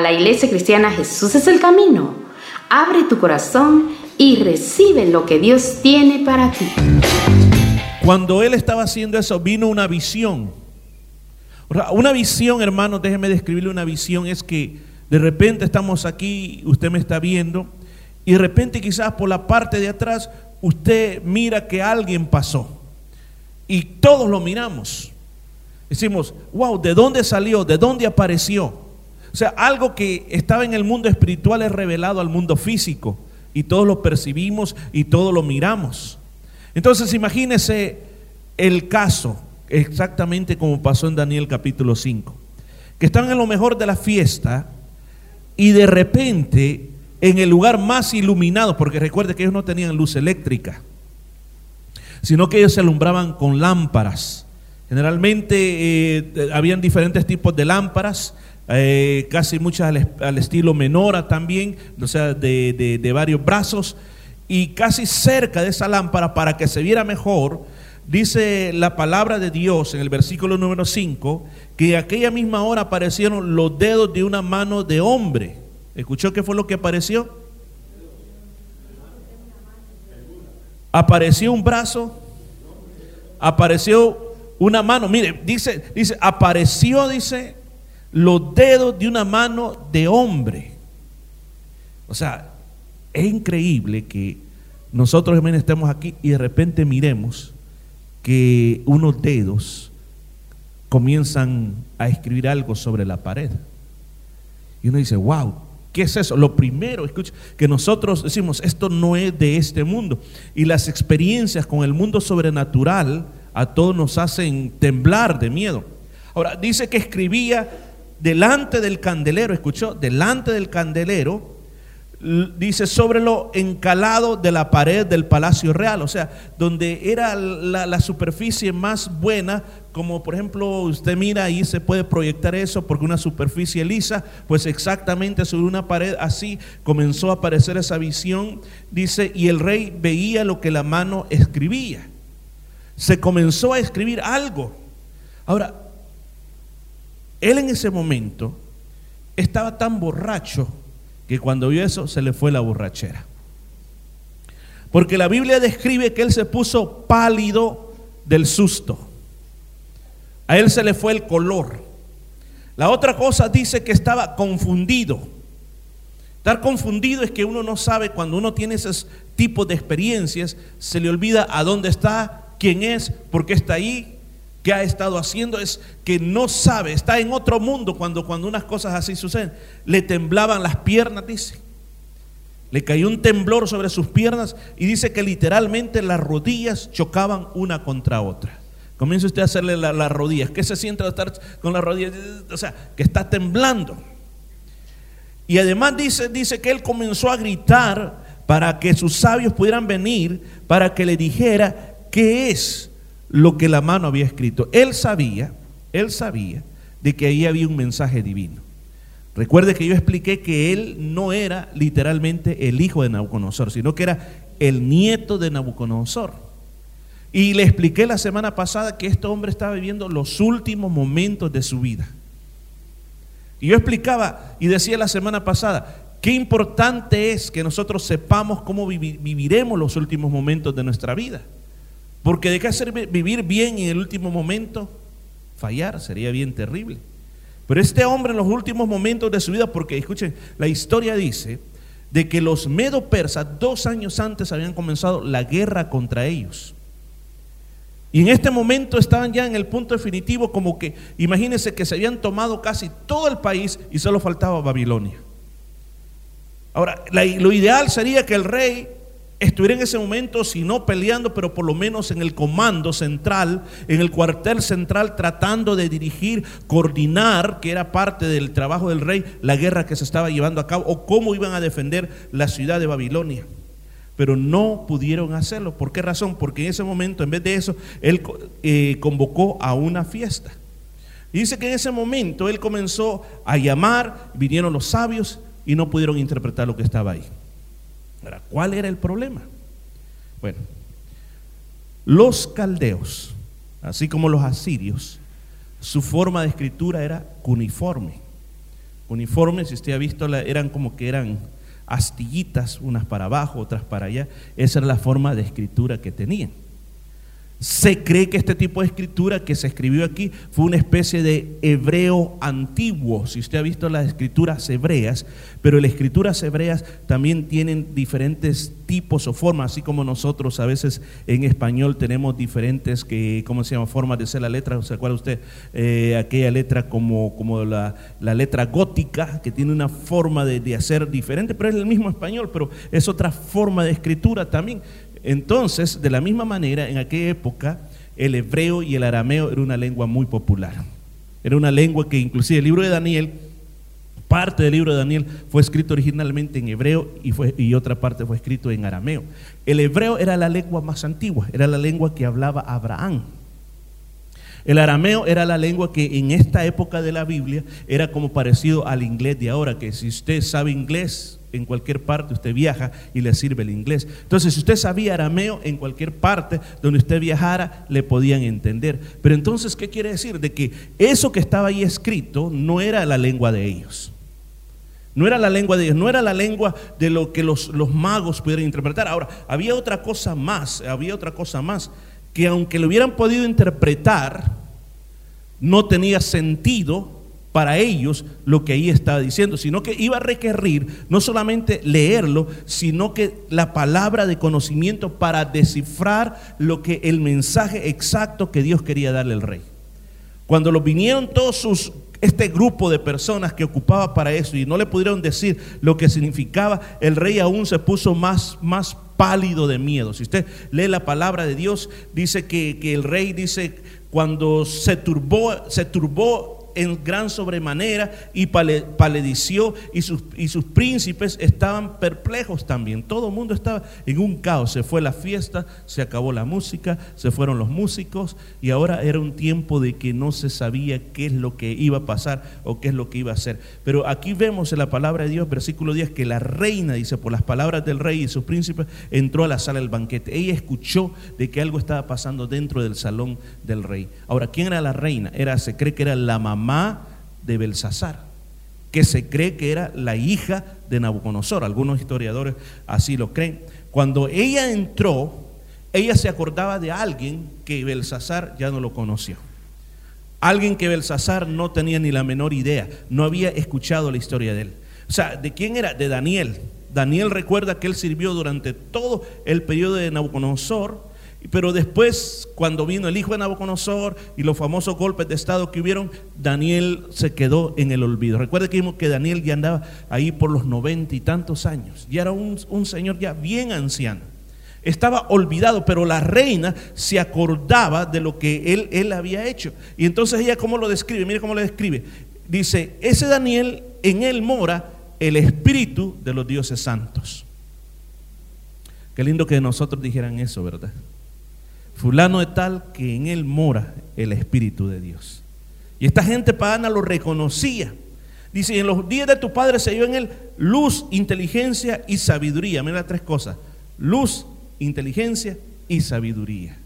la iglesia cristiana Jesús es el camino. Abre tu corazón y recibe lo que Dios tiene para ti. Cuando él estaba haciendo eso, vino una visión. Una visión, hermano, déjeme describirle una visión, es que de repente estamos aquí, usted me está viendo, y de repente quizás por la parte de atrás usted mira que alguien pasó. Y todos lo miramos. Decimos, wow, ¿de dónde salió? ¿De dónde apareció? Sea, algo que estaba en el mundo espiritual es revelado al mundo físico. Y todos lo percibimos y todos lo miramos. Entonces imagínese el caso, exactamente como pasó en Daniel capítulo 5, que estaban en lo mejor de la fiesta y de repente en el lugar más iluminado, porque recuerde que ellos no tenían luz eléctrica, sino que ellos se alumbraban con lámparas. Generalmente eh, habían diferentes tipos de lámparas, eh, casi muchas al, estilo menora también, o sea, de, de varios brazos, y casi cerca de esa lámpara para que se viera mejor, dice la palabra de Dios en el versículo número 5, que aquella misma hora aparecieron los dedos de una mano de hombre. ¿Escuchó qué fue lo que apareció? Apareció un brazo, apareció una mano. Mire, dice, dice, apareció, dice, los dedos de una mano de hombre. O sea, es increíble que nosotros también estemos aquí y de repente miremos que unos dedos comienzan a escribir algo sobre la pared. Y uno dice, wow, ¿qué es eso? Lo primero, escucha, que nosotros decimos, esto no es de este mundo. Y las experiencias con el mundo sobrenatural a todos nos hacen temblar de miedo. Ahora, dice que escribía delante del candelero, escuchó, delante del candelero, dice sobre lo encalado de la pared del palacio real, o sea, donde era la, superficie más buena, como por ejemplo usted mira ahí se puede proyectar eso porque una superficie lisa, pues exactamente sobre una pared así comenzó a aparecer esa visión, dice, y el rey veía lo que la mano escribía. Se comenzó a escribir algo. Ahora, él en ese momento estaba tan borracho que cuando vio eso se le fue la borrachera. Porque la Biblia describe que él se puso pálido del susto. A él se le fue el color. La otra cosa dice que estaba confundido. Estar confundido es que uno no sabe cuando uno tiene esos tipos de experiencias, se le olvida a dónde está, quién es, por qué está ahí, qué ha estado haciendo, es que no sabe, está en otro mundo cuando, cuando unas cosas así suceden. Le temblaban las piernas, dice. Le cayó un temblor sobre sus piernas y dice que literalmente las rodillas chocaban una contra otra. Comienza usted a hacerle las rodillas. ¿Qué se siente estar con las rodillas? O sea, que está temblando. Y además dice, dice que él comenzó a gritar para que sus sabios pudieran venir, para que le dijera qué es lo que la mano había escrito. Él sabía, él sabía de que ahí había un mensaje divino. Recuerde que yo expliqué que él no era literalmente el hijo de Nabucodonosor, sino que era el nieto de Nabucodonosor. Y le expliqué la semana pasada que este hombre estaba viviendo los últimos momentos de su vida. Y yo explicaba y decía la semana pasada, qué importante es que nosotros sepamos cómo viviremos los últimos momentos de nuestra vida. Porque de qué hacer vivir bien en el último momento fallar sería bien terrible. Pero este hombre en los últimos momentos de su vida, porque escuchen, la historia dice de que los medo persas dos años antes habían comenzado la guerra contra ellos. Y en este momento estaban ya en el punto definitivo como que, imagínense que se habían tomado casi todo el país y solo faltaba Babilonia. Ahora, lo ideal sería que el rey estuviera en ese momento, si no peleando, pero por lo menos en el comando central, en el cuartel central, tratando de dirigir, coordinar, que era parte del trabajo del rey, la guerra que se estaba llevando a cabo o cómo iban a defender la ciudad de Babilonia. Pero no pudieron hacerlo. ¿Por qué razón? Porque en ese momento, en vez de eso, él eh, convocó a una fiesta. Dice que en ese momento él comenzó a llamar, vinieron los sabios y no pudieron interpretar lo que estaba ahí. ¿Cuál era el problema? Bueno, los caldeos, así como los asirios, su forma de escritura era cuneiforme. uniformes, si usted ha visto, eran como que eran astillitas, unas para abajo, otras para allá. Esa era la forma de escritura que tenían. Se cree que este tipo de escritura que se escribió aquí fue una especie de hebreo antiguo, si usted ha visto las escrituras hebreas, pero las escrituras hebreas también tienen diferentes tipos o formas, así como nosotros a veces en español tenemos diferentes, que, ¿cómo se llama?, formas de ser la letra, ¿se acuerda usted? Eh, aquella letra como, como la, letra gótica, que tiene una forma de, de hacer diferente, pero es el mismo español, pero es otra forma de escritura también. Entonces, de la misma manera, en aquella época, el hebreo y el arameo era una lengua muy popular. Era una lengua que inclusive el libro de Daniel, parte del libro de Daniel fue escrito originalmente en hebreo y, fue, y otra parte fue escrito en arameo. El hebreo era la lengua más antigua, era la lengua que hablaba Abraham. El arameo era la lengua que en esta época de la Biblia era como parecido al inglés de ahora, que si usted sabe inglés, en cualquier parte usted viaja y le sirve el inglés. Entonces, si usted sabía arameo, en cualquier parte donde usted viajara, le podían entender. Pero entonces, ¿qué quiere decir? De que eso que estaba ahí escrito no era la lengua de ellos. No era la lengua de ellos, no era la lengua de lo que los, los magos pudieran interpretar. Ahora, había otra cosa más, había otra cosa más, que aunque lo hubieran podido interpretar, no tenía sentido para ellos lo que ahí estaba diciendo, sino que iba a requerir no solamente leerlo, sino que la palabra de conocimiento para descifrar lo que el mensaje exacto que Dios quería darle al rey. Cuando lo vinieron todos sus este grupo de personas que ocupaba para eso y no le pudieron decir lo que significaba, el rey aún se puso más, más pálido de miedo. Si usted lee la palabra de Dios, dice que, que el rey dice, cuando se turbó, se turbó en gran sobremanera y paledició y sus, y sus príncipes estaban perplejos también. Todo el mundo estaba en un caos. Se fue la fiesta, se acabó la música, se fueron los músicos y ahora era un tiempo de que no se sabía qué es lo que iba a pasar o qué es lo que iba a hacer. Pero aquí vemos en la palabra de Dios, versículo 10, que la reina, dice, por las palabras del rey y sus príncipes, entró a la sala del banquete. Ella escuchó de que algo estaba pasando dentro del salón del rey. Ahora, ¿quién era la reina? Era, se cree que era la mamá de Belsasar, que se cree que era la hija de Nabucodonosor. Algunos historiadores así lo creen. Cuando ella entró, ella se acordaba de alguien que Belsasar ya no lo conoció. Alguien que Belsasar no tenía ni la menor idea, no había escuchado la historia de él. O sea, ¿de quién era? De Daniel. Daniel recuerda que él sirvió durante todo el periodo de Nabucodonosor pero después, cuando vino el hijo de Nabucodonosor y los famosos golpes de Estado que hubieron, Daniel se quedó en el olvido. Recuerde que vimos que Daniel ya andaba ahí por los noventa y tantos años. Ya era un, señor ya bien anciano. Estaba olvidado, pero la reina se acordaba de lo que él, él había hecho. Y entonces ella, ¿cómo lo describe? Mire cómo lo describe. Dice, ese Daniel, en él mora el espíritu de los dioses santos. Qué lindo que nosotros dijeran eso, ¿verdad? Fulano de tal que en él mora el Espíritu de Dios. Y esta gente pagana lo reconocía. Dice, en los días de tu padre se dio en él luz, inteligencia y sabiduría. Mira tres cosas. Luz, inteligencia y sabiduría.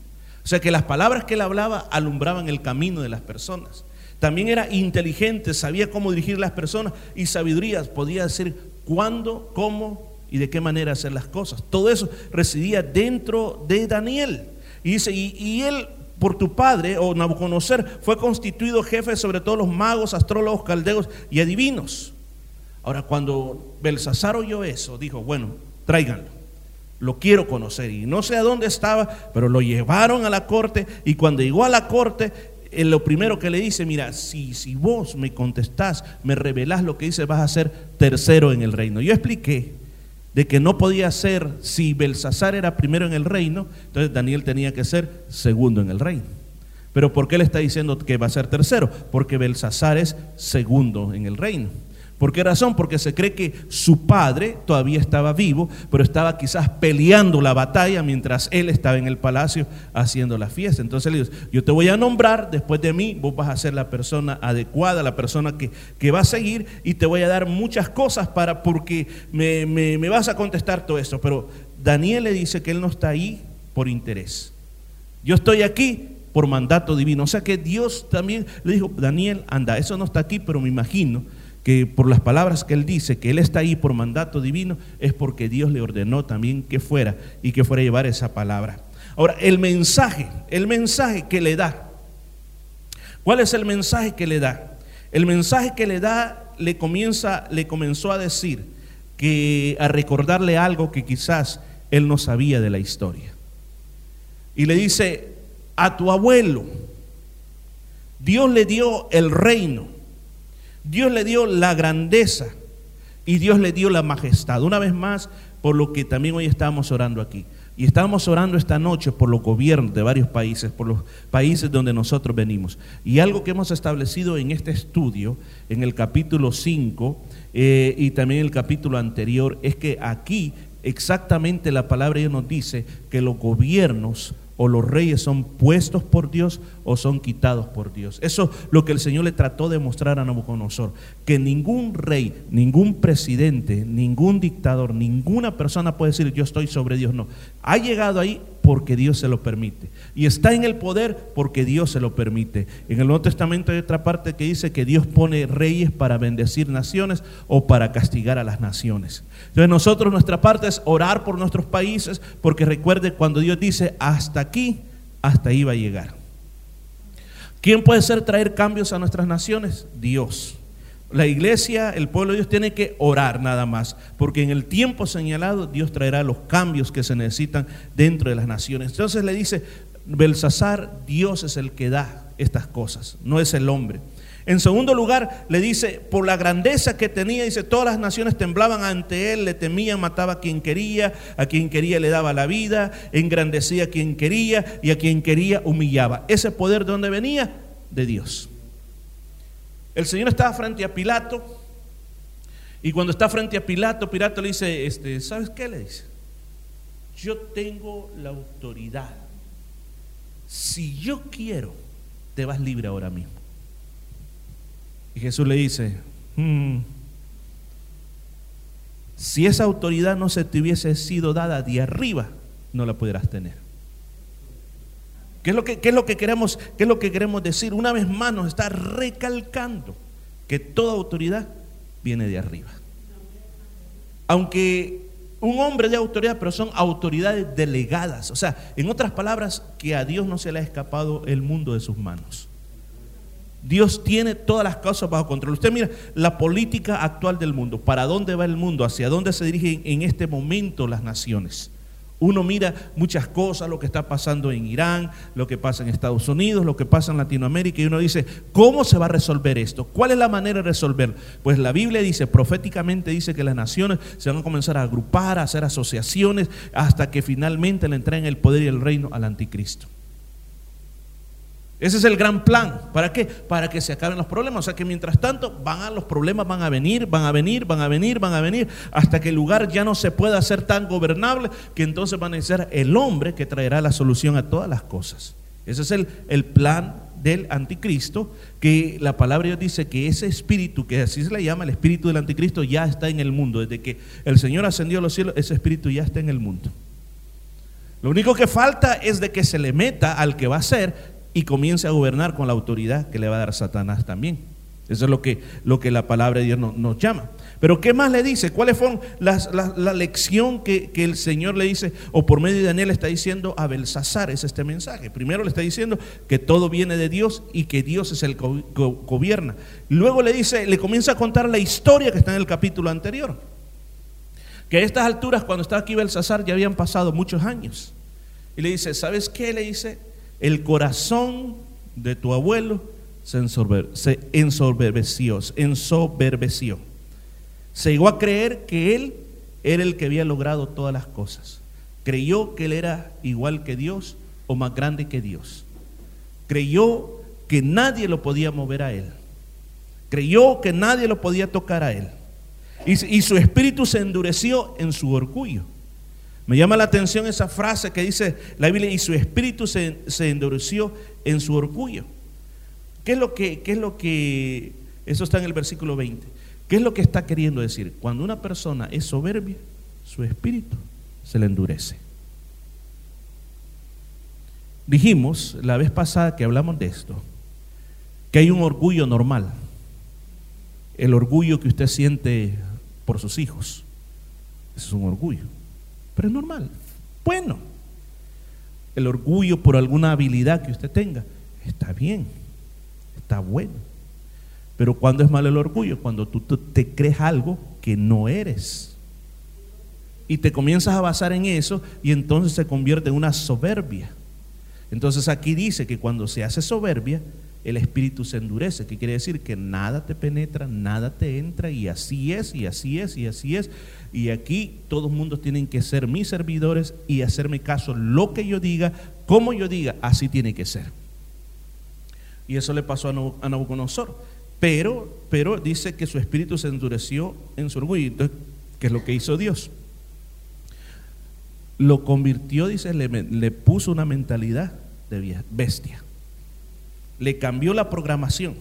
O sea que las palabras que él hablaba alumbraban el camino de las personas. También era inteligente, sabía cómo dirigir las personas y sabiduría, podía decir cuándo, cómo y de qué manera hacer las cosas. Todo eso residía dentro de Daniel. Y dice, y, él por tu padre, o Nabucodonosor, fue constituido jefe sobre todos los magos, astrólogos, caldeos y adivinos. Ahora, cuando Belsasar oyó eso, dijo, bueno, tráiganlo, lo quiero conocer. Y no sé a dónde estaba, pero lo llevaron a la corte y cuando llegó a la corte, eh, lo primero que le dice, mira, si, si vos me contestás, me revelás lo que dice, vas a ser tercero en el reino. Yo expliqué de que no podía ser, si Belsasar era primero en el reino, entonces Daniel tenía que ser segundo en el reino. Pero ¿por qué le está diciendo que va a ser tercero? Porque Belsasar es segundo en el reino. ¿Por qué razón? Porque se cree que su padre todavía estaba vivo, pero estaba quizás peleando la batalla mientras él estaba en el palacio haciendo la fiesta. Entonces le dice, yo te voy a nombrar, después de mí vos vas a ser la persona adecuada, la persona que, que va a seguir y te voy a dar muchas cosas para, porque me, me vas a contestar todo esto. Pero Daniel le dice que él no está ahí por interés. Yo estoy aquí por mandato divino. O sea que Dios también le dijo, Daniel, anda, eso no está aquí, pero me imagino que por las palabras que él dice, que él está ahí por mandato divino, es porque Dios le ordenó también que fuera y que fuera a llevar esa palabra. Ahora, el mensaje, el mensaje que le da. ¿Cuál es el mensaje que le da? El mensaje que le da le comienza le comenzó a decir que a recordarle algo que quizás él no sabía de la historia. Y le dice, a tu abuelo, Dios le dio el reino, Dios le dio la grandeza y Dios le dio la majestad. Una vez más, por lo que también hoy estamos orando aquí. Y estamos orando esta noche por los gobiernos de varios países, por los países donde nosotros venimos. Y algo que hemos establecido en este estudio, en el capítulo 5 eh, y también en el capítulo anterior, es que aquí exactamente la palabra ya nos dice que los gobiernos o los reyes son puestos por Dios o son quitados por Dios. Eso es lo que el Señor le trató de mostrar a Nabucodonosor, que ningún rey, ningún presidente, ningún dictador, ninguna persona puede decir yo estoy sobre Dios, no. Ha llegado ahí porque Dios se lo permite. Y está en el poder porque Dios se lo permite. En el Nuevo Testamento hay otra parte que dice que Dios pone reyes para bendecir naciones o para castigar a las naciones. Entonces nosotros nuestra parte es orar por nuestros países porque recuerde cuando Dios dice hasta aquí, hasta ahí va a llegar. ¿Quién puede ser traer cambios a nuestras naciones? Dios. La iglesia, el pueblo de Dios tiene que orar nada más, porque en el tiempo señalado Dios traerá los cambios que se necesitan dentro de las naciones. Entonces le dice, Belsasar, Dios es el que da estas cosas, no es el hombre. En segundo lugar, le dice, por la grandeza que tenía, dice, todas las naciones temblaban ante él, le temían, mataba a quien quería, a quien quería le daba la vida, engrandecía a quien quería y a quien quería humillaba. Ese poder de dónde venía? De Dios. El Señor estaba frente a Pilato y cuando está frente a Pilato, Pilato le dice, este, ¿sabes qué le dice? Yo tengo la autoridad. Si yo quiero, te vas libre ahora mismo. Y Jesús le dice, hmm, si esa autoridad no se te hubiese sido dada de arriba, no la pudieras tener. ¿Qué es, lo que, es lo que queremos, ¿Qué es lo que queremos decir? Una vez más nos está recalcando que toda autoridad viene de arriba. Aunque un hombre de autoridad, pero son autoridades delegadas. O sea, en otras palabras, que a Dios no se le ha escapado el mundo de sus manos. Dios tiene todas las cosas bajo control. Usted mira la política actual del mundo, para dónde va el mundo, hacia dónde se dirigen en este momento las naciones. Uno mira muchas cosas, lo que está pasando en Irán, lo que pasa en Estados Unidos, lo que pasa en Latinoamérica, y uno dice, ¿cómo se va a resolver esto? ¿Cuál es la manera de resolverlo? Pues la Biblia dice, proféticamente dice que las naciones se van a comenzar a agrupar, a hacer asociaciones, hasta que finalmente le entreguen el poder y el reino al anticristo. Ese es el gran plan. ¿Para qué? Para que se acaben los problemas. O sea que mientras tanto van a, los problemas van a venir, van a venir, van a venir, van a venir, hasta que el lugar ya no se pueda hacer tan gobernable que entonces van a ser el hombre que traerá la solución a todas las cosas. Ese es el, el plan del anticristo, que la palabra Dios dice que ese espíritu, que así se le llama el espíritu del anticristo, ya está en el mundo. Desde que el Señor ascendió a los cielos, ese espíritu ya está en el mundo. Lo único que falta es de que se le meta al que va a ser y comience a gobernar con la autoridad que le va a dar Satanás también. Eso es lo que, lo que la palabra de Dios nos, llama. Pero ¿qué más le dice? ¿Cuáles fueron las, la, lección que, el Señor le dice, o por medio de Daniel está diciendo a Belsasar? Es este mensaje. Primero le está diciendo que todo viene de Dios y que Dios es el que gobierna. Luego le dice, le comienza a contar la historia que está en el capítulo anterior. Que a estas alturas, cuando estaba aquí Belsasar, ya habían pasado muchos años. Y le dice, ¿sabes qué? Le dice, el corazón de tu abuelo se, ensoberbeció, ensoberbeció. Se llegó a creer que él era el que había logrado todas las cosas. Creyó que él era igual que Dios o más grande que Dios. Creyó que nadie lo podía mover a él. Creyó que nadie lo podía tocar a él. y su espíritu se endureció en su orgullo. Me llama la atención esa frase que dice la Biblia, y su espíritu se, endureció en su orgullo. ¿Qué es lo que, qué es lo que, eso está en el versículo 20? ¿Qué es lo que está queriendo decir? Cuando una persona es soberbia, su espíritu se le endurece. Dijimos la vez pasada que hablamos de esto, que hay un orgullo normal el orgullo que usted siente por sus hijos. Es un orgullo. Es normal. Bueno. El orgullo por alguna habilidad que usted tenga. Está bien. Está bueno. Pero cuando es malo el orgullo, cuando tú te crees algo que no eres. Y te comienzas a basar en eso y entonces se convierte en una soberbia. Entonces aquí dice que cuando se hace soberbia, el espíritu se endurece, que quiere decir que nada te penetra, nada te entra y así es, y así es, y así es. Y aquí todos los mundos tienen que ser mis servidores y hacerme caso lo que yo diga, como yo diga, así tiene que ser. Y eso le pasó a Nabucodonosor. Pero, pero dice que su espíritu se endureció en su orgullo. Entonces, ¿qué es lo que hizo Dios? Lo convirtió, dice, le, le puso una mentalidad de bestia le cambió la programación.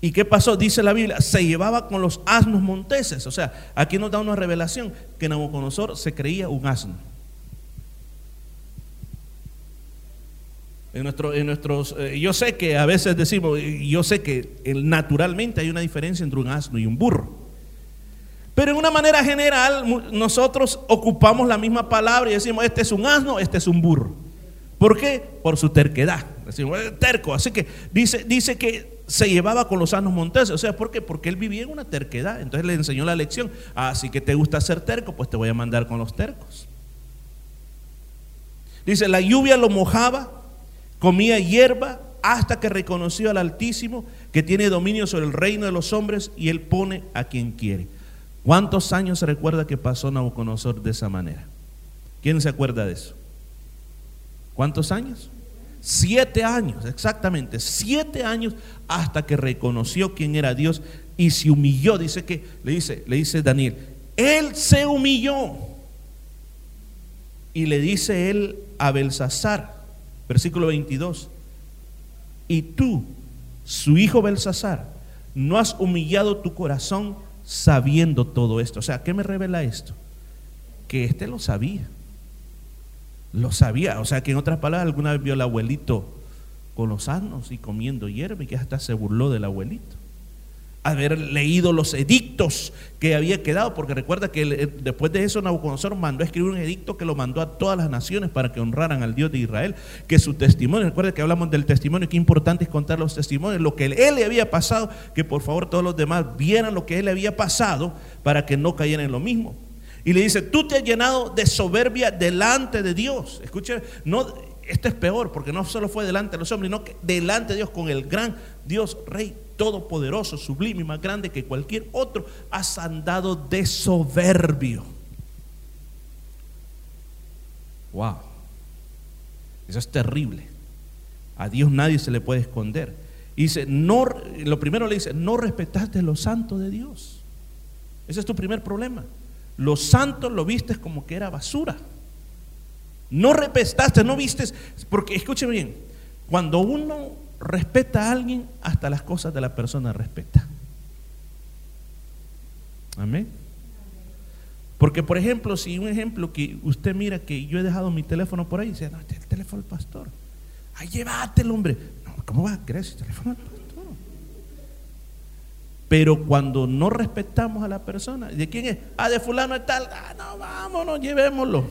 ¿Y qué pasó? Dice la Biblia, se llevaba con los asnos monteses. O sea, aquí nos da una revelación que Nabucodonosor se creía un asno. En, nuestro, en nuestros, eh, yo sé que a veces decimos, yo sé que naturalmente hay una diferencia entre un asno y un burro. Pero en una manera general, nosotros ocupamos la misma palabra y decimos, este es un asno, este es un burro. ¿Por qué? Por su terquedad. Terco. Así que dice, dice que se llevaba con los sanos monteses. O sea, ¿por qué? Porque él vivía en una terquedad. Entonces le enseñó la lección. Así ah, que te gusta ser terco, pues te voy a mandar con los tercos. Dice, la lluvia lo mojaba, comía hierba hasta que reconoció al Altísimo que tiene dominio sobre el reino de los hombres y él pone a quien quiere. ¿Cuántos años se recuerda que pasó Nabucodonosor de esa manera? ¿Quién se acuerda de eso? ¿Cuántos años? Siete años, exactamente, siete años hasta que reconoció quién era Dios y se humilló. Dice que, le dice, le dice Daniel, él se humilló. Y le dice él a Belsasar, versículo 22, y tú, su hijo Belsasar, no has humillado tu corazón sabiendo todo esto. O sea, ¿qué me revela esto? Que éste lo sabía. Lo sabía. O sea que en otras palabras, alguna vez vio al abuelito con los asnos y comiendo hierba y que hasta se burló del abuelito. Haber leído los edictos que había quedado, porque recuerda que después de eso Nabucodonosor mandó a escribir un edicto que lo mandó a todas las naciones para que honraran al Dios de Israel, que su testimonio, recuerda que hablamos del testimonio, qué importante es contar los testimonios, lo que él le había pasado, que por favor todos los demás vieran lo que él le había pasado para que no cayeran en lo mismo. Y le dice, tú te has llenado de soberbia delante de Dios. Escuche, no, esto es peor porque no solo fue delante de los hombres, sino que delante de Dios con el gran Dios Rey todopoderoso, sublime y más grande que cualquier otro, has andado de soberbio. Wow. Eso es terrible. A Dios nadie se le puede esconder. Y dice, no, lo primero le dice, no respetaste lo santo de Dios. Ese es tu primer problema. Los santos lo vistes como que era basura. No respetaste, no vistes, porque escúcheme bien, cuando uno respeta a alguien, hasta las cosas de la persona respeta. Amén. Porque, por ejemplo, si un ejemplo que usted mira que yo he dejado mi teléfono por ahí, dice, no, este es el teléfono del pastor. Ay, llévatelo, hombre. No, ¿cómo va a creer ese teléfono pero cuando no respetamos a la persona, ¿de quién es? Ah, de fulano es tal. Ah, no, vámonos, llevémoslo.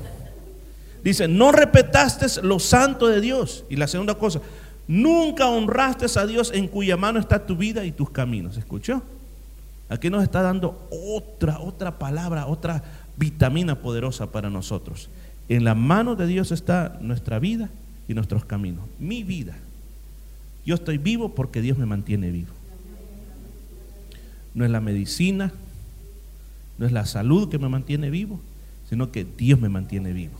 Dice, no respetaste lo santo de Dios. Y la segunda cosa, nunca honraste a Dios en cuya mano está tu vida y tus caminos. ¿Escuchó? Aquí nos está dando otra, otra palabra, otra vitamina poderosa para nosotros. En la mano de Dios está nuestra vida y nuestros caminos. Mi vida. Yo estoy vivo porque Dios me mantiene vivo no es la medicina, no es la salud que me mantiene vivo, sino que Dios me mantiene vivo.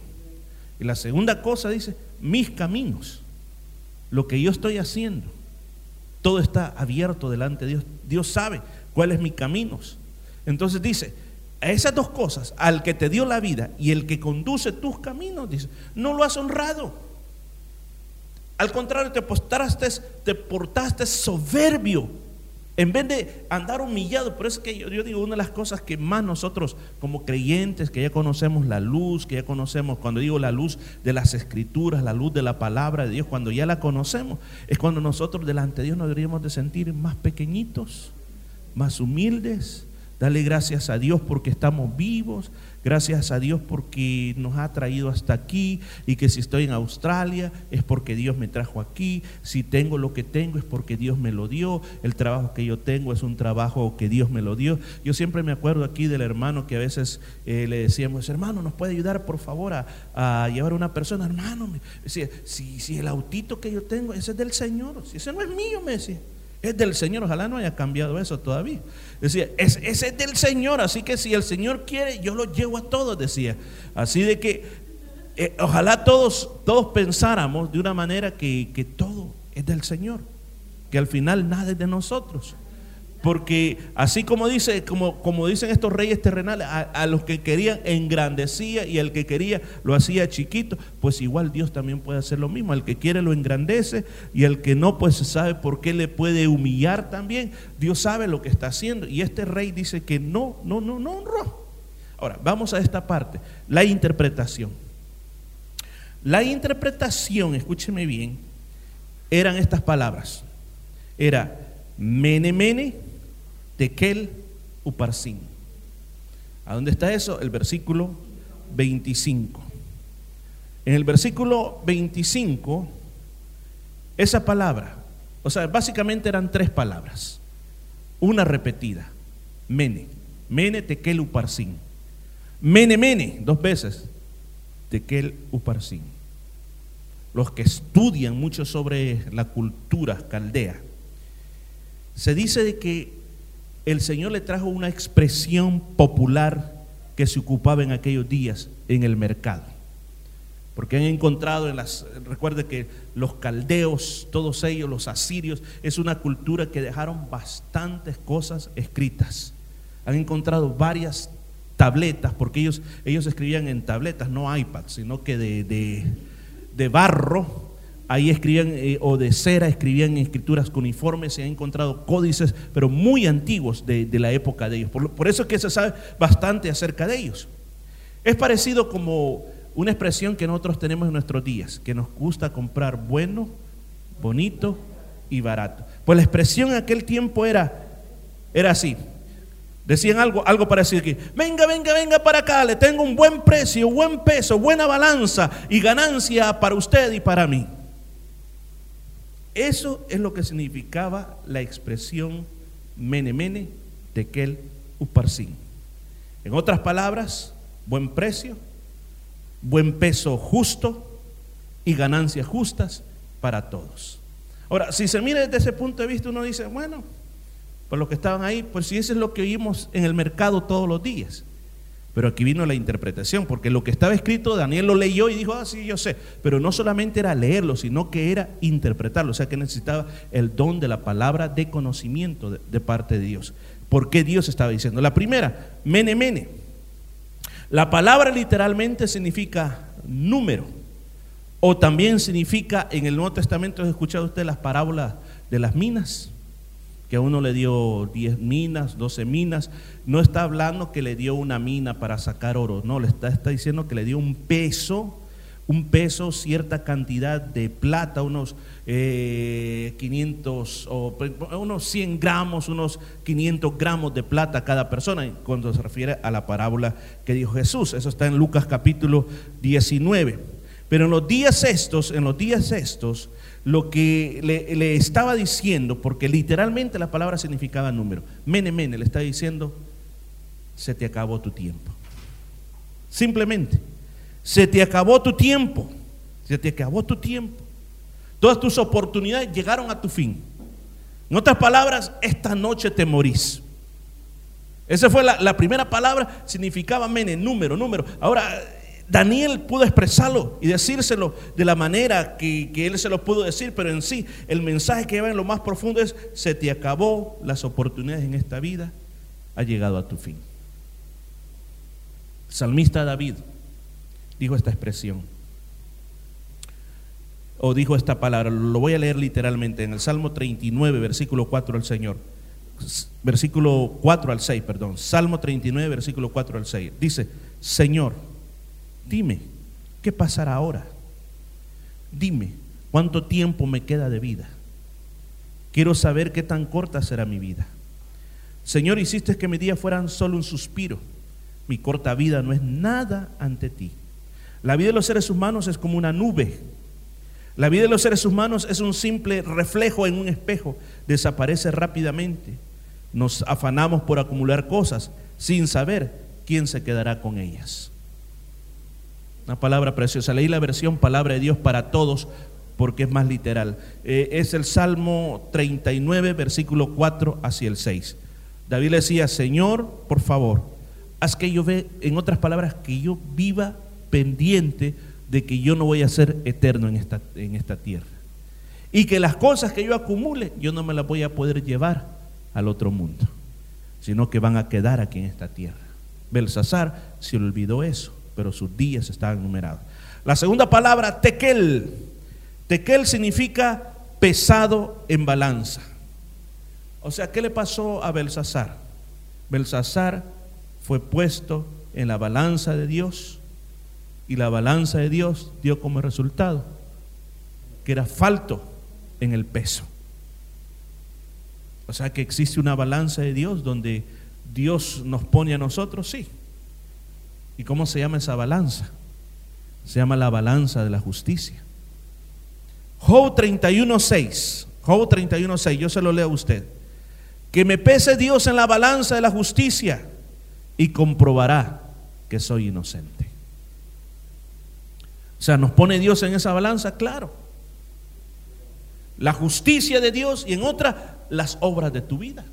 Y la segunda cosa dice, mis caminos, lo que yo estoy haciendo, todo está abierto delante de Dios. Dios sabe cuáles mis caminos. Entonces dice, a esas dos cosas, al que te dio la vida y el que conduce tus caminos, dice, no lo has honrado. Al contrario, te portaste, te portaste soberbio en vez de andar humillado, por eso es que yo, digo, una de las cosas que más nosotros como creyentes, que ya conocemos la luz, que ya conocemos, cuando digo la luz de las escrituras, la luz de la palabra de Dios, cuando ya la conocemos, es cuando nosotros delante de Dios nos deberíamos de sentir más pequeñitos, más humildes. Dale gracias a Dios porque estamos vivos. Gracias a Dios porque nos ha traído hasta aquí y que si estoy en Australia es porque Dios me trajo aquí. Si tengo lo que tengo es porque Dios me lo dio. El trabajo que yo tengo es un trabajo que Dios me lo dio. Yo siempre me acuerdo aquí del hermano que a veces eh, le decíamos, hermano, ¿nos puede ayudar por favor a, llevar a una persona? Hermano, si, si el autito que yo tengo, ese es del Señor. Si ese no es mío, me decía. Es del Señor, ojalá no haya cambiado eso todavía. Decía, es, ese es del Señor, así que si el Señor quiere, yo lo llevo a todos, decía. Así de que eh, ojalá todos, todos pensáramos de una manera que, que todo es del Señor, que al final nada es de nosotros. Porque así como dice, como, como dicen estos reyes terrenales, a, los que querían engrandecía y al que quería lo hacía chiquito, pues igual Dios también puede hacer lo mismo. Al que quiere lo engrandece y al que no, pues sabe por qué le puede humillar también. Dios sabe lo que está haciendo. Y este rey dice que no, no, no, no honró. Ahora, vamos a esta parte, la interpretación. La interpretación, escúcheme bien, eran estas palabras. Era mene mene Tekel Uparsin. ¿A dónde está eso? El versículo 25. En el versículo 25, esa palabra, o sea, básicamente eran tres palabras. Una repetida, mene, mene tekel uparsin. Mene, mene, dos veces, tekel uparsin. Los que estudian mucho sobre la cultura caldea, se dice de que el Señor le trajo una expresión popular que se ocupaba en aquellos días en el mercado. Porque han encontrado en las, recuerde que los caldeos, todos ellos, los asirios, es una cultura que dejaron bastantes cosas escritas. Han encontrado varias tabletas, porque ellos, ellos escribían en tabletas, no iPad, sino que de, de, de barro, Ahí escribían, eh, o de cera, escribían escrituras cuneiformes, se han encontrado códices, pero muy antiguos de, la época de ellos. Por, por, eso es que se sabe bastante acerca de ellos. Es parecido como una expresión que nosotros tenemos en nuestros días, que nos gusta comprar bueno, bonito y barato. Pues la expresión en aquel tiempo era, era así. Decían algo, algo parecido que, venga, venga, venga para acá, le tengo un buen precio, buen peso, buena balanza y ganancia para usted y para mí. Eso es lo que significaba la expresión mene mene tekel uparsin. En otras palabras, buen precio, buen peso justo y ganancias justas para todos. Ahora, si se mira desde ese punto de vista, uno dice, bueno, por los que estaban ahí, pues si eso es lo que oímos en el mercado todos los días. Pero aquí vino la interpretación, porque lo que estaba escrito, Daniel lo leyó y dijo, ah, sí, yo sé. Pero no solamente era leerlo, sino que era interpretarlo. O sea que necesitaba el don de la palabra de conocimiento de, parte de Dios. ¿Por qué Dios estaba diciendo? La primera, mene mene. La palabra literalmente significa número. O también significa, en el Nuevo Testamento, ¿ha escuchado usted las parábolas de las minas? Que a uno le dio 10 minas, 12 minas, no está hablando que le dio una mina para sacar oro, no, le está, está diciendo que le dio un peso, un peso, cierta cantidad de plata, unos 500 eh, o unos 100 gramos, unos 500 gramos de plata cada persona, cuando se refiere a la parábola que dijo Jesús. Eso está en Lucas capítulo 19. Pero en los días estos, en los días estos, lo que le, estaba diciendo, porque literalmente la palabra significaba número. Mene, mene, le está diciendo, se te acabó tu tiempo. Simplemente, se te acabó tu tiempo. Se te acabó tu tiempo. Todas tus oportunidades llegaron a tu fin. En otras palabras, esta noche te morís. Esa fue la, la primera palabra, significaba mene, número, número. Ahora, Daniel pudo expresarlo y decírselo de la manera que, él se lo pudo decir, pero en sí el mensaje que lleva en lo más profundo es, se te acabó las oportunidades en esta vida, ha llegado a tu fin. salmista David dijo esta expresión, o dijo esta palabra, lo voy a leer literalmente en el Salmo 39, versículo 4 al Señor, versículo 4 al 6, perdón, Salmo 39, versículo 4 al 6, dice, Señor, Dime, ¿qué pasará ahora? Dime, ¿cuánto tiempo me queda de vida? Quiero saber qué tan corta será mi vida. Señor, hiciste que mis días fueran solo un suspiro. Mi corta vida no es nada ante ti. La vida de los seres humanos es como una nube. La vida de los seres humanos es un simple reflejo en un espejo. Desaparece rápidamente. Nos afanamos por acumular cosas sin saber quién se quedará con ellas. Una palabra preciosa. Leí la versión Palabra de Dios para todos porque es más literal. Eh, es el Salmo 39, versículo 4 hacia el 6. David le decía, Señor, por favor, haz que yo ve, en otras palabras, que yo viva pendiente de que yo no voy a ser eterno en esta, en esta tierra. Y que las cosas que yo acumule, yo no me las voy a poder llevar al otro mundo, sino que van a quedar aquí en esta tierra. Belsasar se olvidó eso, pero sus días estaban numerados. La segunda palabra, tekel. Tekel significa pesado en balanza. O sea, ¿qué le pasó a Belsasar? Belsasar fue puesto en la balanza de Dios y la balanza de Dios dio como resultado que era falto en el peso. O sea que existe una balanza de Dios donde Dios nos pone a nosotros, sí. ¿Y cómo se llama esa balanza? Se llama la balanza de la justicia. Job 31.6. Job 31.6, yo se lo leo a usted. Que me pese Dios en la balanza de la justicia y comprobará que soy inocente. O sea, nos pone Dios en esa balanza, claro. La justicia de Dios y en otra las obras de tu vida.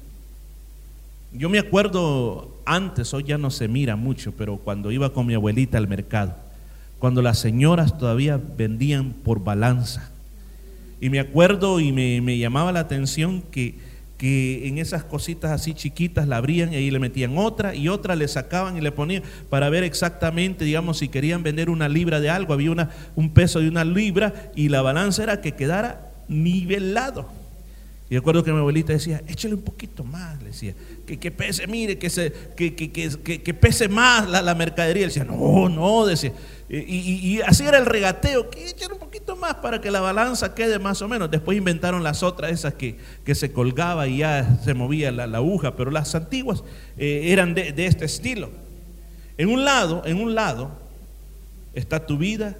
Yo me acuerdo antes, hoy ya no se mira mucho, pero cuando iba con mi abuelita al mercado, cuando las señoras todavía vendían por balanza. Y me acuerdo y me, me llamaba la atención que que en esas cositas así chiquitas la abrían y ahí le metían otra y otra le sacaban y le ponían para ver exactamente, digamos, si querían vender una libra de algo, había una, un peso de una libra y la balanza era que quedara nivelado. Y recuerdo que mi abuelita decía, échale un poquito más, le decía, que, que pese, mire, que, se, que, que, pese más la, la mercadería. Le decía, no, no, decía, y, así era el regateo, que echar un poquito más para que la balanza quede más o menos. Después inventaron las otras, esas que, se colgaba y ya se movía la, aguja, pero las antiguas eh, eran de, de este estilo. En un lado, en un lado está tu vida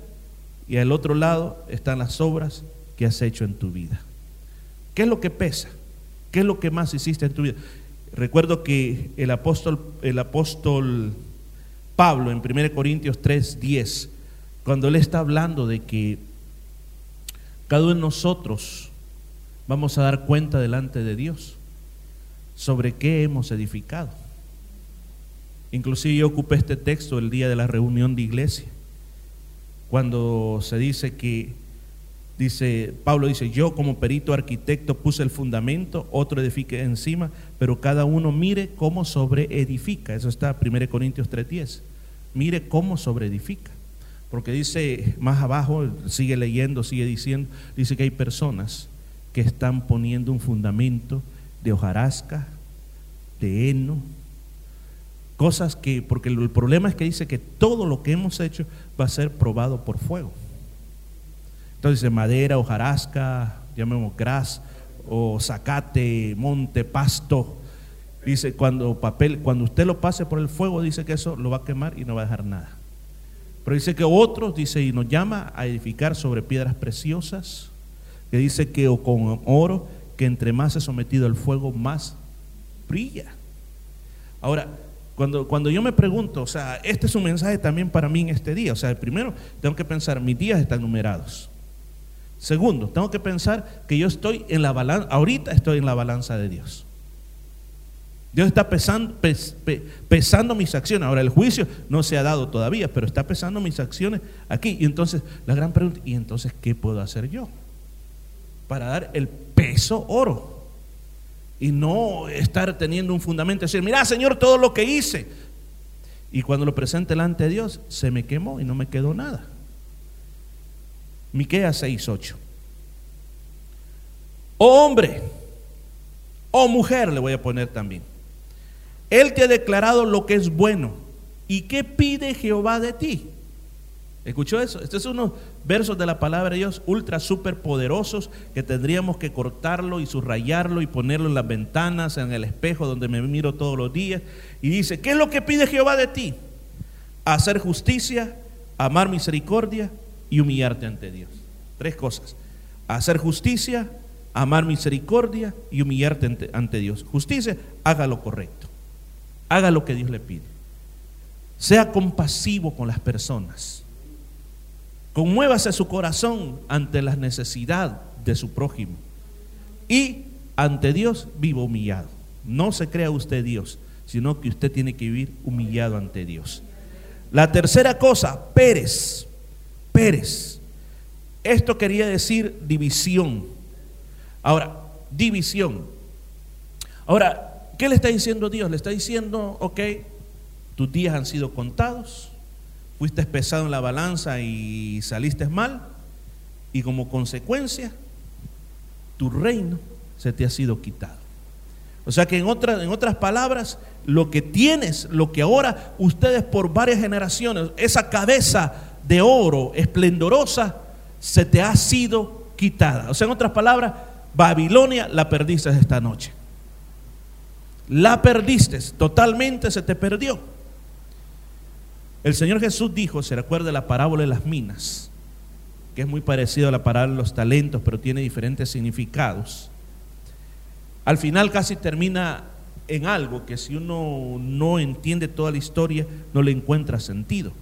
y al otro lado están las obras que has hecho en tu vida. ¿Qué es lo que pesa? ¿Qué es lo que más hiciste en tu vida? Recuerdo que el apóstol, el apóstol Pablo en 1 Corintios 3, 10, cuando él está hablando de que cada uno de nosotros vamos a dar cuenta delante de Dios sobre qué hemos edificado. Inclusive yo ocupé este texto el día de la reunión de iglesia, cuando se dice que, dice, Pablo dice, yo como perito arquitecto puse el fundamento, otro edifique encima, pero cada uno mire cómo sobre edifica. Eso está 1 Corintios 3:10. Mire cómo sobre edifica. Porque dice más abajo, sigue leyendo, sigue diciendo, dice que hay personas que están poniendo un fundamento de hojarasca, de heno, cosas que, porque el problema es que dice que todo lo que hemos hecho va a ser probado por fuego. Entonces, madera, hojarasca, llamemos gras, o zacate, monte, pasto. Dice, cuando papel, cuando usted lo pase por el fuego, dice que eso lo va a quemar y no va a dejar nada. Pero dice que otros, dice, y nos llama a edificar sobre piedras preciosas, que dice que o con oro, que entre más es sometido al fuego, más brilla. Ahora, cuando, cuando yo me pregunto, o sea, este es un mensaje también para mí en este día. O sea, primero tengo que pensar, mis días están numerados. Segundo, tengo que pensar que yo estoy en la balanza, ahorita estoy en la balanza de Dios. Dios está pesando, pesando mis acciones. Ahora el juicio no se ha dado todavía, pero está pesando mis acciones aquí. Y entonces la gran pregunta, ¿y entonces qué puedo hacer yo? Para dar el peso oro. Y no estar teniendo un fundamento, decir, mira Señor, todo lo que hice. Y cuando lo presente delante de Dios, se me quemó y no me quedó nada. Miqueas 6:8. Oh hombre, oh mujer, le voy a poner también. Él te ha declarado lo que es bueno. ¿Y qué pide Jehová de ti? ¿Escuchó eso? Estos son unos versos de la palabra de Dios ultra super poderosos que tendríamos que cortarlo y subrayarlo y ponerlo en las ventanas, en el espejo donde me miro todos los días. Y dice, ¿qué es lo que pide Jehová de ti? Hacer justicia, amar misericordia y humillarte ante Dios. Tres cosas. Hacer justicia, amar misericordia y humillarte ante, Dios. Justicia, haga lo correcto. Haga lo que Dios le pide. Sea compasivo con las personas. Conmuévase su corazón ante la necesidad de su prójimo. Y ante Dios viva humillado. No se crea usted Dios, sino que usted tiene que vivir humillado ante Dios. La tercera cosa, Pérez. Pérez. Esto quería decir división. Ahora, división. Ahora, ¿qué le está diciendo Dios? Le está diciendo, ok, tus días han sido contados fuiste pesado en la balanza y saliste mal, y como consecuencia, tu reino se te ha sido quitado. O sea que en, en otras palabras, lo que tienes, lo que ahora ustedes por varias generaciones, esa cabeza de oro esplendorosa, se te ha sido quitada. O sea, en otras palabras, Babilonia la perdiste esta noche. La perdiste, totalmente se te perdió. El Señor Jesús dijo, se recuerda la parábola de las minas, que es muy parecido a la parábola de los talentos, pero tiene diferentes significados. Al final casi termina en algo que si uno no entiende toda la historia, no le encuentra sentido.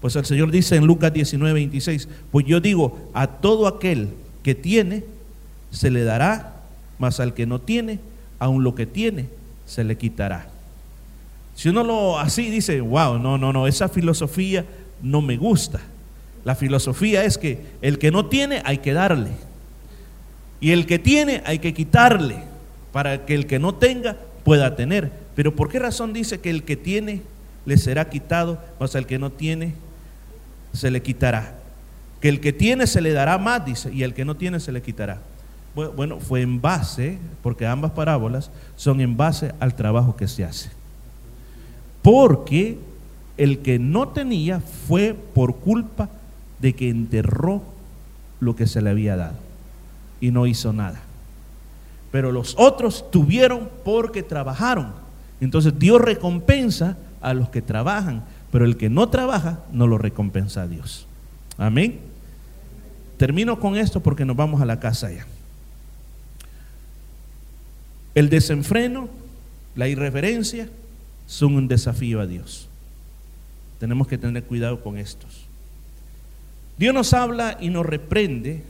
Pues el Señor dice en Lucas 19, 26, pues yo digo, a todo aquel que tiene, se le dará, mas al que no tiene, aun lo que tiene, se le quitará. Si uno lo así dice, wow, no, no, no, esa filosofía no me gusta. La filosofía es que el que no tiene hay que darle. Y el que tiene hay que quitarle para que el que no tenga pueda tener. Pero ¿por qué razón dice que el que tiene le será quitado, más el que no tiene se le quitará? Que el que tiene se le dará más, dice, y el que no tiene se le quitará. Bueno, fue en base, porque ambas parábolas son en base al trabajo que se hace. Porque el que no tenía fue por culpa de que enterró lo que se le había dado y no hizo nada. Pero los otros tuvieron porque trabajaron. Entonces Dios recompensa a los que trabajan, pero el que no trabaja no lo recompensa a Dios. Amén. Termino con esto porque nos vamos a la casa ya. El desenfreno, la irreverencia, son un desafío a Dios. Tenemos que tener cuidado con estos. Dios nos habla y nos reprende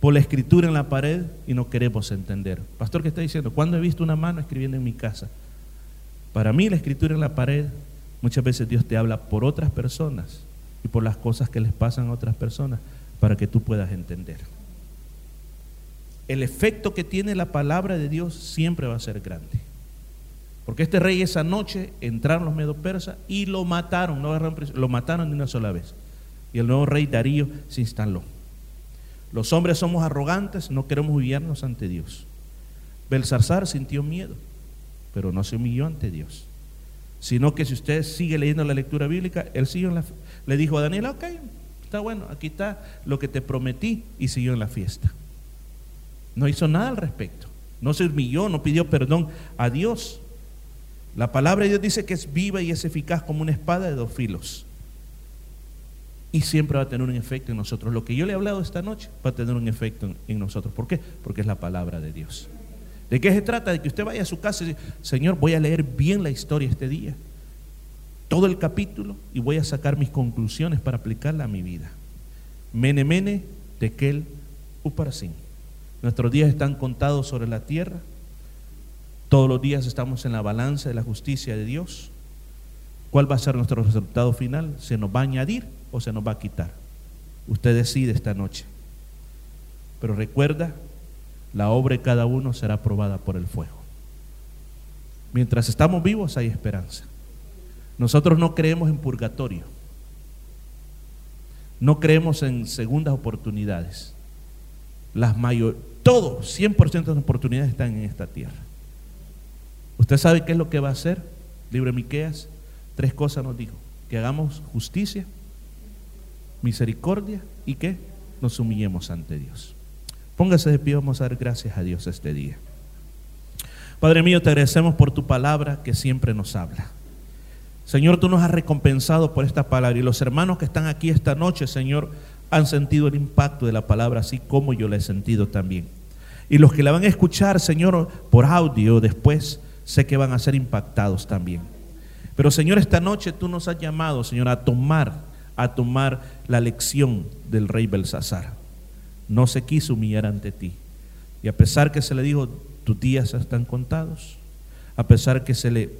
por la escritura en la pared y no queremos entender. Pastor, ¿qué está diciendo? ¿Cuándo he visto una mano escribiendo en mi casa? Para mí la escritura en la pared, muchas veces Dios te habla por otras personas y por las cosas que les pasan a otras personas para que tú puedas entender. El efecto que tiene la palabra de Dios siempre va a ser grande. Porque este rey esa noche entraron los medo persas y lo mataron, no lo mataron de una sola vez. Y el nuevo rey Darío se instaló. Los hombres somos arrogantes, no queremos humillarnos ante Dios. Belsarzar sintió miedo, pero no se humilló ante Dios. Sino que si usted sigue leyendo la lectura bíblica, él siguió en la, le dijo a Daniel, ok, está bueno, aquí está lo que te prometí y siguió en la fiesta. No hizo nada al respecto. No se humilló, no pidió perdón a Dios. La palabra de Dios dice que es viva y es eficaz como una espada de dos filos. Y siempre va a tener un efecto en nosotros. Lo que yo le he hablado esta noche va a tener un efecto en, nosotros. ¿Por qué? Porque es la palabra de Dios. ¿De qué se trata? De que usted vaya a su casa y diga, Señor, voy a leer bien la historia este día. Todo el capítulo y voy a sacar mis conclusiones para aplicarla a mi vida. Mene, mene, tekel, uparasin. Nuestros días están contados sobre la tierra todos los días estamos en la balanza de la justicia de Dios. ¿Cuál va a ser nuestro resultado final? ¿Se nos va a añadir o se nos va a quitar? Usted decide esta noche. Pero recuerda, la obra de cada uno será probada por el fuego. Mientras estamos vivos hay esperanza. Nosotros no creemos en purgatorio. No creemos en segundas oportunidades. Las mayor, todo, 100% de las oportunidades están en esta tierra. ¿Usted sabe qué es lo que va a hacer? Libre Miqueas, tres cosas nos dijo: que hagamos justicia, misericordia y que nos humillemos ante Dios. Póngase de pie, vamos a dar gracias a Dios este día. Padre mío, te agradecemos por tu palabra que siempre nos habla. Señor, tú nos has recompensado por esta palabra y los hermanos que están aquí esta noche, Señor, han sentido el impacto de la palabra así como yo la he sentido también. Y los que la van a escuchar, Señor, por audio después, sé que van a ser impactados también. Pero Señor, esta noche tú nos has llamado, Señor, a tomar, a tomar la lección del rey Belsasar. No se quiso humillar ante ti. Y a pesar que se le dijo, tus días están contados, a pesar que se le,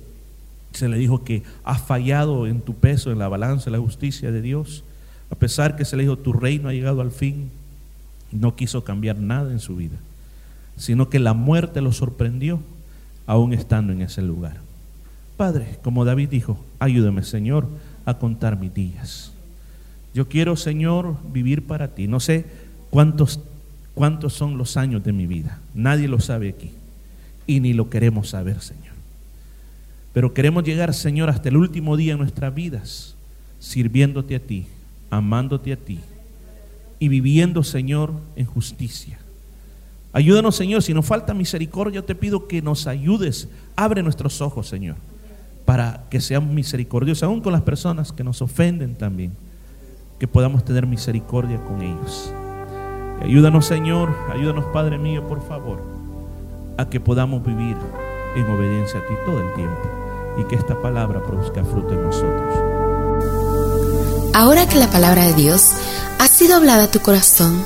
se le dijo que has fallado en tu peso, en la balanza, en la justicia de Dios, a pesar que se le dijo, tu reino ha llegado al fin, no quiso cambiar nada en su vida, sino que la muerte lo sorprendió, aún estando en ese lugar. Padre, como David dijo, ayúdame Señor a contar mis días. Yo quiero, Señor, vivir para ti. No sé cuántos, cuántos son los años de mi vida. Nadie lo sabe aquí. Y ni lo queremos saber, Señor. Pero queremos llegar, Señor, hasta el último día de nuestras vidas, sirviéndote a ti, amándote a ti y viviendo, Señor, en justicia. Ayúdanos, Señor, si nos falta misericordia, te pido que nos ayudes. Abre nuestros ojos, Señor para que seamos misericordiosos, aún con las personas que nos ofenden también, que podamos tener misericordia con ellos. Ayúdanos Señor, ayúdanos Padre mío, por favor, a que podamos vivir en obediencia a ti todo el tiempo y que esta palabra produzca fruto en nosotros. Ahora que la palabra de Dios ha sido hablada a tu corazón,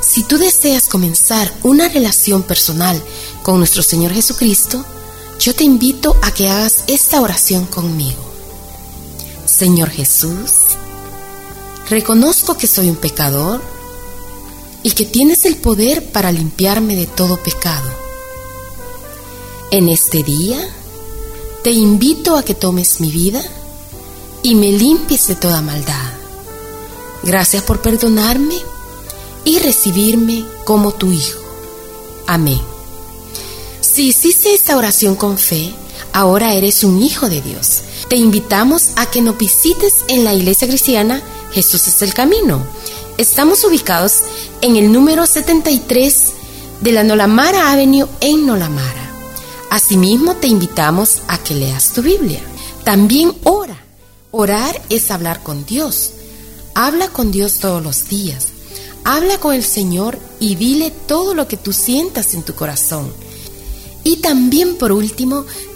si tú deseas comenzar una relación personal con nuestro Señor Jesucristo, yo te invito a que hagas esta oración conmigo. Señor Jesús, reconozco que soy un pecador y que tienes el poder para limpiarme de todo pecado. En este día, te invito a que tomes mi vida y me limpies de toda maldad. Gracias por perdonarme y recibirme como tu Hijo. Amén. Si hiciste esta oración con fe, ahora eres un hijo de Dios. Te invitamos a que nos visites en la iglesia cristiana Jesús es el Camino. Estamos ubicados en el número 73 de la Nolamara Avenue en Nolamara. Asimismo, te invitamos a que leas tu Biblia. También ora. Orar es hablar con Dios. Habla con Dios todos los días. Habla con el Señor y dile todo lo que tú sientas en tu corazón. Y también por último,